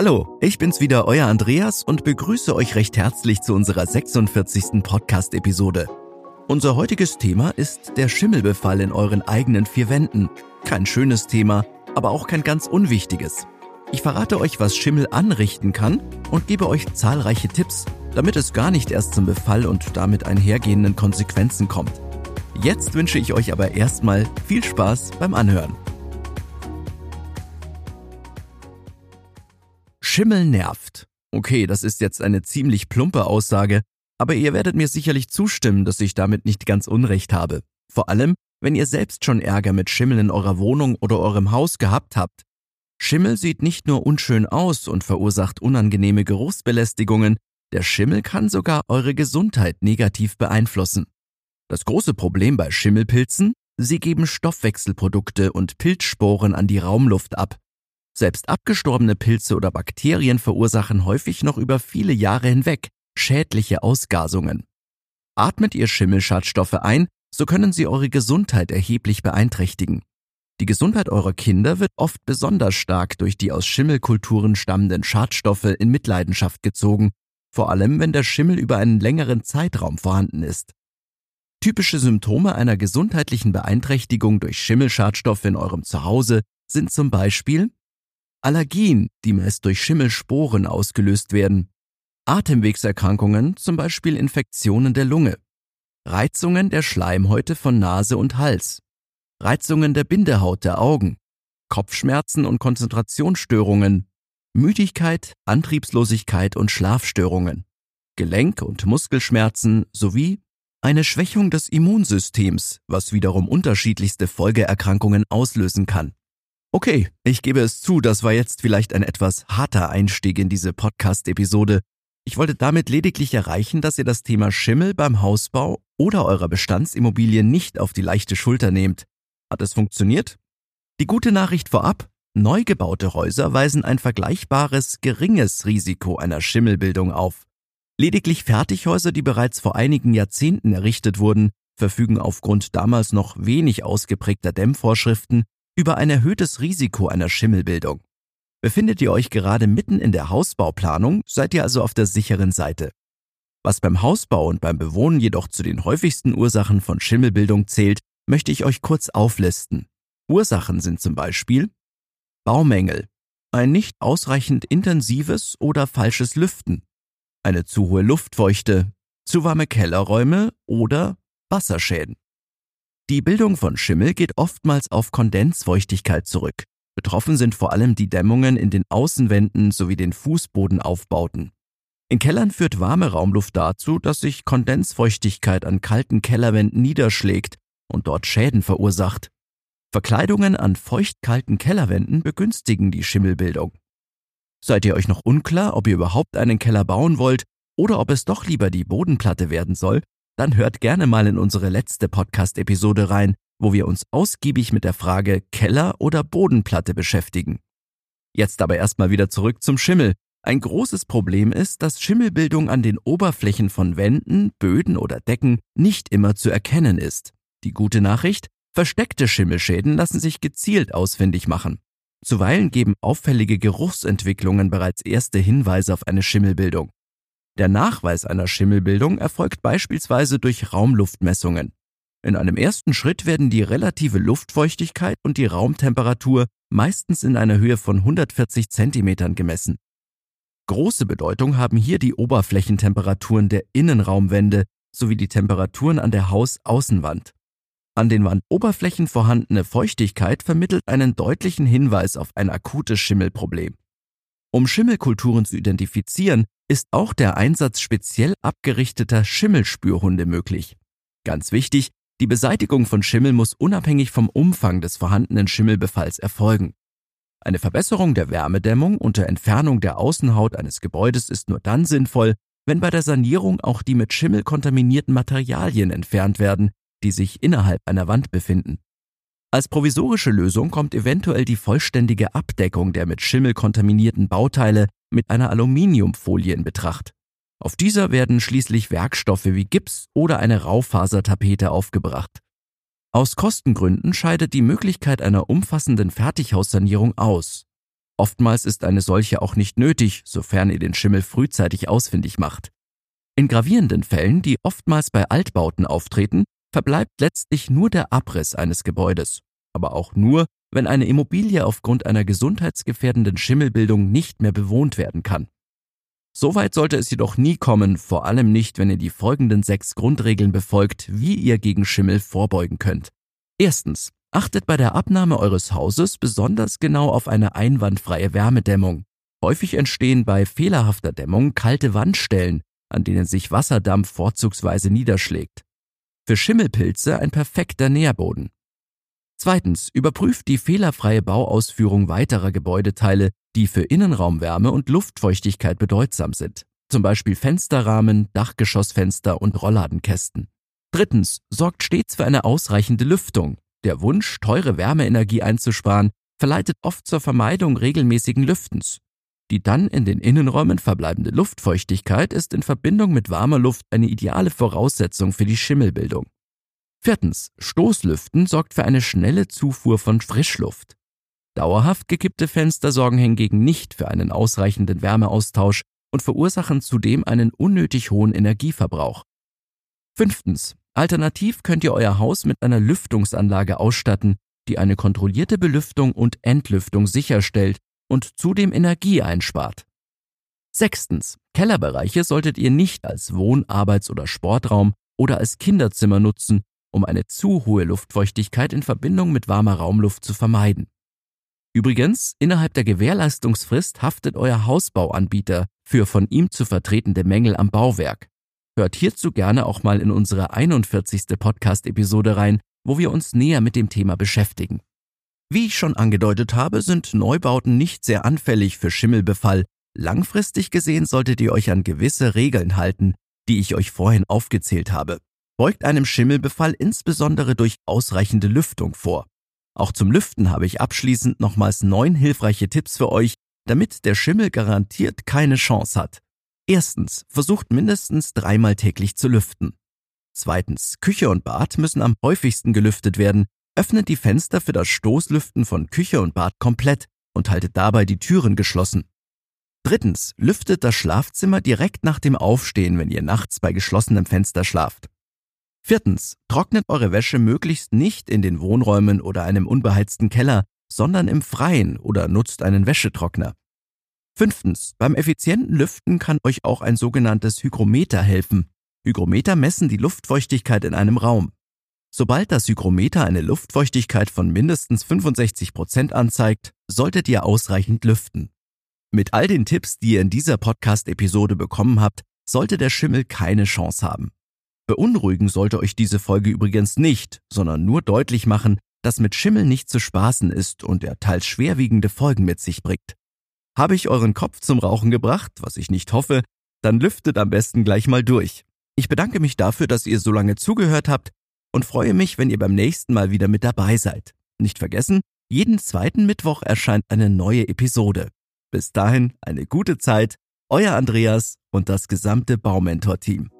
Hallo, ich bin's wieder, euer Andreas und begrüße euch recht herzlich zu unserer 46. Podcast-Episode. Unser heutiges Thema ist der Schimmelbefall in euren eigenen vier Wänden. Kein schönes Thema, aber auch kein ganz unwichtiges. Ich verrate euch, was Schimmel anrichten kann und gebe euch zahlreiche Tipps, damit es gar nicht erst zum Befall und damit einhergehenden Konsequenzen kommt. Jetzt wünsche ich euch aber erstmal viel Spaß beim Anhören. Schimmel nervt. Okay, das ist jetzt eine ziemlich plumpe Aussage, aber ihr werdet mir sicherlich zustimmen, dass ich damit nicht ganz Unrecht habe. Vor allem, wenn ihr selbst schon Ärger mit Schimmel in eurer Wohnung oder eurem Haus gehabt habt. Schimmel sieht nicht nur unschön aus und verursacht unangenehme Geruchsbelästigungen, der Schimmel kann sogar eure Gesundheit negativ beeinflussen. Das große Problem bei Schimmelpilzen? Sie geben Stoffwechselprodukte und Pilzsporen an die Raumluft ab. Selbst abgestorbene Pilze oder Bakterien verursachen häufig noch über viele Jahre hinweg schädliche Ausgasungen. Atmet ihr Schimmelschadstoffe ein, so können sie eure Gesundheit erheblich beeinträchtigen. Die Gesundheit eurer Kinder wird oft besonders stark durch die aus Schimmelkulturen stammenden Schadstoffe in Mitleidenschaft gezogen, vor allem wenn der Schimmel über einen längeren Zeitraum vorhanden ist. Typische Symptome einer gesundheitlichen Beeinträchtigung durch Schimmelschadstoffe in eurem Zuhause sind zum Beispiel Allergien, die meist durch Schimmelsporen ausgelöst werden, Atemwegserkrankungen, zum Beispiel Infektionen der Lunge, Reizungen der Schleimhäute von Nase und Hals, Reizungen der Bindehaut der Augen, Kopfschmerzen und Konzentrationsstörungen, Müdigkeit, Antriebslosigkeit und Schlafstörungen, Gelenk- und Muskelschmerzen sowie eine Schwächung des Immunsystems, was wiederum unterschiedlichste Folgeerkrankungen auslösen kann. Okay, ich gebe es zu, das war jetzt vielleicht ein etwas harter Einstieg in diese Podcast-Episode. Ich wollte damit lediglich erreichen, dass ihr das Thema Schimmel beim Hausbau oder eurer Bestandsimmobilien nicht auf die leichte Schulter nehmt. Hat es funktioniert? Die gute Nachricht vorab, neu gebaute Häuser weisen ein vergleichbares, geringes Risiko einer Schimmelbildung auf. Lediglich Fertighäuser, die bereits vor einigen Jahrzehnten errichtet wurden, verfügen aufgrund damals noch wenig ausgeprägter Dämmvorschriften über ein erhöhtes Risiko einer Schimmelbildung. Befindet ihr euch gerade mitten in der Hausbauplanung, seid ihr also auf der sicheren Seite. Was beim Hausbau und beim Bewohnen jedoch zu den häufigsten Ursachen von Schimmelbildung zählt, möchte ich euch kurz auflisten. Ursachen sind zum Beispiel Baumängel, ein nicht ausreichend intensives oder falsches Lüften, eine zu hohe Luftfeuchte, zu warme Kellerräume oder Wasserschäden. Die Bildung von Schimmel geht oftmals auf Kondensfeuchtigkeit zurück. Betroffen sind vor allem die Dämmungen in den Außenwänden sowie den Fußbodenaufbauten. In Kellern führt warme Raumluft dazu, dass sich Kondensfeuchtigkeit an kalten Kellerwänden niederschlägt und dort Schäden verursacht. Verkleidungen an feuchtkalten Kellerwänden begünstigen die Schimmelbildung. Seid ihr euch noch unklar, ob ihr überhaupt einen Keller bauen wollt oder ob es doch lieber die Bodenplatte werden soll, dann hört gerne mal in unsere letzte Podcast-Episode rein, wo wir uns ausgiebig mit der Frage Keller oder Bodenplatte beschäftigen. Jetzt aber erstmal wieder zurück zum Schimmel. Ein großes Problem ist, dass Schimmelbildung an den Oberflächen von Wänden, Böden oder Decken nicht immer zu erkennen ist. Die gute Nachricht, versteckte Schimmelschäden lassen sich gezielt ausfindig machen. Zuweilen geben auffällige Geruchsentwicklungen bereits erste Hinweise auf eine Schimmelbildung. Der Nachweis einer Schimmelbildung erfolgt beispielsweise durch Raumluftmessungen. In einem ersten Schritt werden die relative Luftfeuchtigkeit und die Raumtemperatur meistens in einer Höhe von 140 Zentimetern gemessen. Große Bedeutung haben hier die Oberflächentemperaturen der Innenraumwände sowie die Temperaturen an der Hausaußenwand. An den Wandoberflächen vorhandene Feuchtigkeit vermittelt einen deutlichen Hinweis auf ein akutes Schimmelproblem. Um Schimmelkulturen zu identifizieren, ist auch der Einsatz speziell abgerichteter Schimmelspürhunde möglich. Ganz wichtig, die Beseitigung von Schimmel muss unabhängig vom Umfang des vorhandenen Schimmelbefalls erfolgen. Eine Verbesserung der Wärmedämmung unter Entfernung der Außenhaut eines Gebäudes ist nur dann sinnvoll, wenn bei der Sanierung auch die mit Schimmel kontaminierten Materialien entfernt werden, die sich innerhalb einer Wand befinden. Als provisorische Lösung kommt eventuell die vollständige Abdeckung der mit Schimmel kontaminierten Bauteile mit einer Aluminiumfolie in Betracht. Auf dieser werden schließlich Werkstoffe wie Gips oder eine Raufasertapete aufgebracht. Aus Kostengründen scheidet die Möglichkeit einer umfassenden Fertighaussanierung aus. Oftmals ist eine solche auch nicht nötig, sofern ihr den Schimmel frühzeitig ausfindig macht. In gravierenden Fällen, die oftmals bei Altbauten auftreten, verbleibt letztlich nur der Abriss eines Gebäudes, aber auch nur, wenn eine Immobilie aufgrund einer gesundheitsgefährdenden Schimmelbildung nicht mehr bewohnt werden kann. Soweit sollte es jedoch nie kommen, vor allem nicht, wenn ihr die folgenden sechs Grundregeln befolgt, wie ihr gegen Schimmel vorbeugen könnt. Erstens, achtet bei der Abnahme eures Hauses besonders genau auf eine einwandfreie Wärmedämmung. Häufig entstehen bei fehlerhafter Dämmung kalte Wandstellen, an denen sich Wasserdampf vorzugsweise niederschlägt. Für Schimmelpilze ein perfekter Nährboden. Zweitens, überprüft die fehlerfreie Bauausführung weiterer Gebäudeteile, die für Innenraumwärme und Luftfeuchtigkeit bedeutsam sind. Zum Beispiel Fensterrahmen, Dachgeschossfenster und Rollladenkästen. Drittens, sorgt stets für eine ausreichende Lüftung. Der Wunsch, teure Wärmeenergie einzusparen, verleitet oft zur Vermeidung regelmäßigen Lüftens. Die dann in den Innenräumen verbleibende Luftfeuchtigkeit ist in Verbindung mit warmer Luft eine ideale Voraussetzung für die Schimmelbildung. Viertens. Stoßlüften sorgt für eine schnelle Zufuhr von Frischluft. Dauerhaft gekippte Fenster sorgen hingegen nicht für einen ausreichenden Wärmeaustausch und verursachen zudem einen unnötig hohen Energieverbrauch. Fünftens. Alternativ könnt ihr euer Haus mit einer Lüftungsanlage ausstatten, die eine kontrollierte Belüftung und Entlüftung sicherstellt und zudem Energie einspart. Sechstens. Kellerbereiche solltet ihr nicht als Wohn-, Arbeits- oder Sportraum oder als Kinderzimmer nutzen, um eine zu hohe Luftfeuchtigkeit in Verbindung mit warmer Raumluft zu vermeiden. Übrigens, innerhalb der Gewährleistungsfrist haftet euer Hausbauanbieter für von ihm zu vertretende Mängel am Bauwerk. Hört hierzu gerne auch mal in unsere 41. Podcast-Episode rein, wo wir uns näher mit dem Thema beschäftigen. Wie ich schon angedeutet habe, sind Neubauten nicht sehr anfällig für Schimmelbefall. Langfristig gesehen solltet ihr euch an gewisse Regeln halten, die ich euch vorhin aufgezählt habe beugt einem Schimmelbefall insbesondere durch ausreichende Lüftung vor. Auch zum Lüften habe ich abschließend nochmals neun hilfreiche Tipps für euch, damit der Schimmel garantiert keine Chance hat. Erstens, versucht mindestens dreimal täglich zu lüften. Zweitens, Küche und Bad müssen am häufigsten gelüftet werden. Öffnet die Fenster für das Stoßlüften von Küche und Bad komplett und haltet dabei die Türen geschlossen. Drittens, lüftet das Schlafzimmer direkt nach dem Aufstehen, wenn ihr nachts bei geschlossenem Fenster schlaft. Viertens, trocknet eure Wäsche möglichst nicht in den Wohnräumen oder einem unbeheizten Keller, sondern im Freien oder nutzt einen Wäschetrockner. Fünftens, beim effizienten Lüften kann euch auch ein sogenanntes Hygrometer helfen. Hygrometer messen die Luftfeuchtigkeit in einem Raum. Sobald das Hygrometer eine Luftfeuchtigkeit von mindestens 65 Prozent anzeigt, solltet ihr ausreichend lüften. Mit all den Tipps, die ihr in dieser Podcast-Episode bekommen habt, sollte der Schimmel keine Chance haben. Beunruhigen sollte euch diese Folge übrigens nicht, sondern nur deutlich machen, dass mit Schimmel nicht zu spaßen ist und er teils schwerwiegende Folgen mit sich bringt. Habe ich euren Kopf zum Rauchen gebracht, was ich nicht hoffe, dann lüftet am besten gleich mal durch. Ich bedanke mich dafür, dass ihr so lange zugehört habt und freue mich, wenn ihr beim nächsten Mal wieder mit dabei seid. Nicht vergessen, jeden zweiten Mittwoch erscheint eine neue Episode. Bis dahin eine gute Zeit, euer Andreas und das gesamte Baumentor-Team.